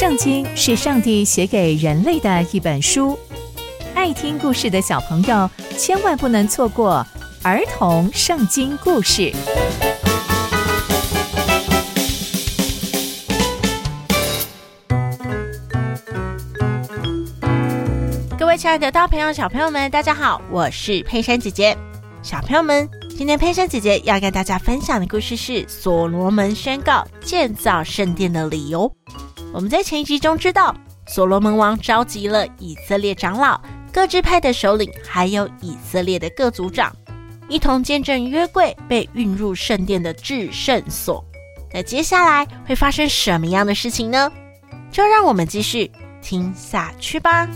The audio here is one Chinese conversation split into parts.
圣经是上帝写给人类的一本书，爱听故事的小朋友千万不能错过儿童圣经故事。各位亲爱的大朋友、小朋友们，大家好，我是佩珊姐姐。小朋友们，今天佩珊姐姐要跟大家分享的故事是所罗门宣告建造圣殿的理由。我们在前一集中知道，所罗门王召集了以色列长老、各支派的首领，还有以色列的各族长，一同见证约柜被运入圣殿的至圣所。那接下来会发生什么样的事情呢？就让我们继续听下去吧。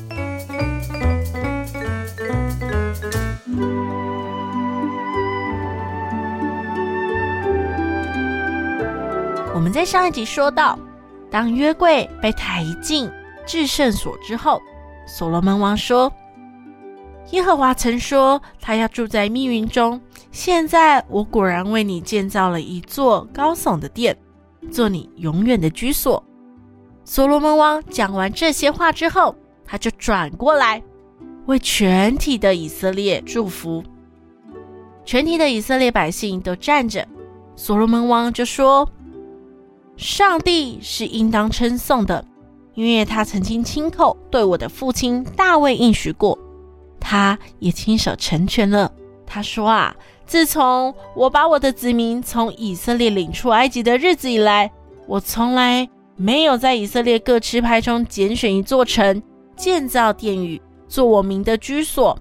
我们在上一集说到。当约柜被抬进至圣所之后，所罗门王说：“耶和华曾说他要住在密云中，现在我果然为你建造了一座高耸的殿，做你永远的居所。”所罗门王讲完这些话之后，他就转过来为全体的以色列祝福。全体的以色列百姓都站着，所罗门王就说。上帝是应当称颂的，因为他曾经亲口对我的父亲大卫应许过，他也亲手成全了。他说啊，自从我把我的子民从以色列领出埃及的日子以来，我从来没有在以色列各支派中拣选一座城，建造殿宇，做我名的居所。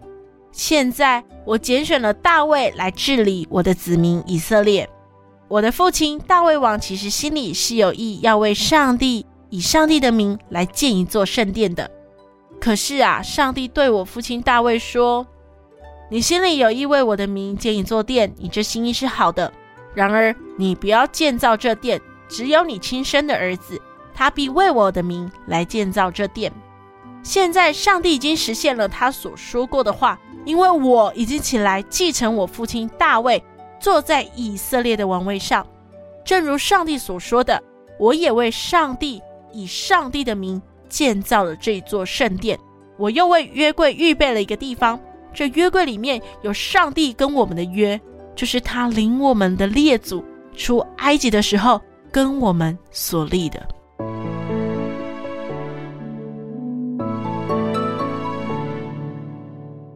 现在我拣选了大卫来治理我的子民以色列。我的父亲大卫王其实心里是有意要为上帝以上帝的名来建一座圣殿的。可是啊，上帝对我父亲大卫说：“你心里有意为我的名建一座殿，你这心意是好的。然而你不要建造这殿，只有你亲生的儿子，他必为我的名来建造这殿。现在上帝已经实现了他所说过的话，因为我已经起来继承我父亲大卫。”坐在以色列的王位上，正如上帝所说的，我也为上帝以上帝的名建造了这座圣殿。我又为约柜预备了一个地方，这约柜里面有上帝跟我们的约，就是他领我们的列祖出埃及的时候跟我们所立的。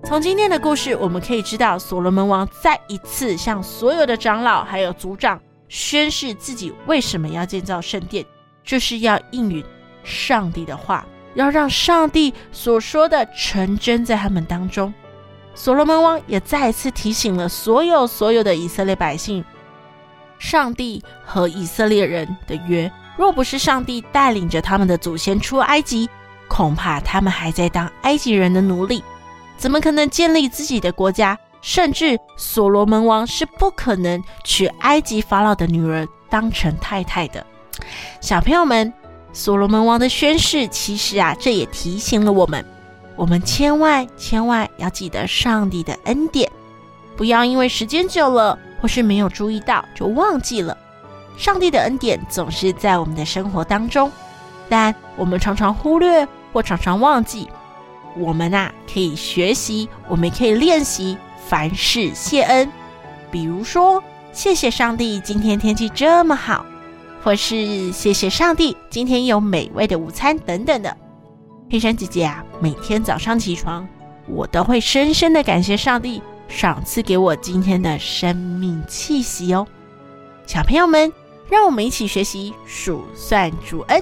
从今天的故事，我们可以知道，所罗门王再一次向所有的长老还有族长宣誓自己为什么要建造圣殿，就是要应允上帝的话，要让上帝所说的成真在他们当中。所罗门王也再一次提醒了所有所有的以色列百姓，上帝和以色列人的约，若不是上帝带领着他们的祖先出埃及，恐怕他们还在当埃及人的奴隶。怎么可能建立自己的国家？甚至所罗门王是不可能娶埃及法老的女儿当成太太的。小朋友们，所罗门王的宣誓，其实啊，这也提醒了我们：我们千万千万要记得上帝的恩典，不要因为时间久了或是没有注意到就忘记了。上帝的恩典总是在我们的生活当中，但我们常常忽略或常常忘记。我们啊，可以学习，我们可以练习凡事谢恩。比如说，谢谢上帝今天天气这么好，或是谢谢上帝今天有美味的午餐等等的。佩珊姐姐啊，每天早上起床，我都会深深的感谢上帝赏赐给我今天的生命气息哦。小朋友们，让我们一起学习数算主恩。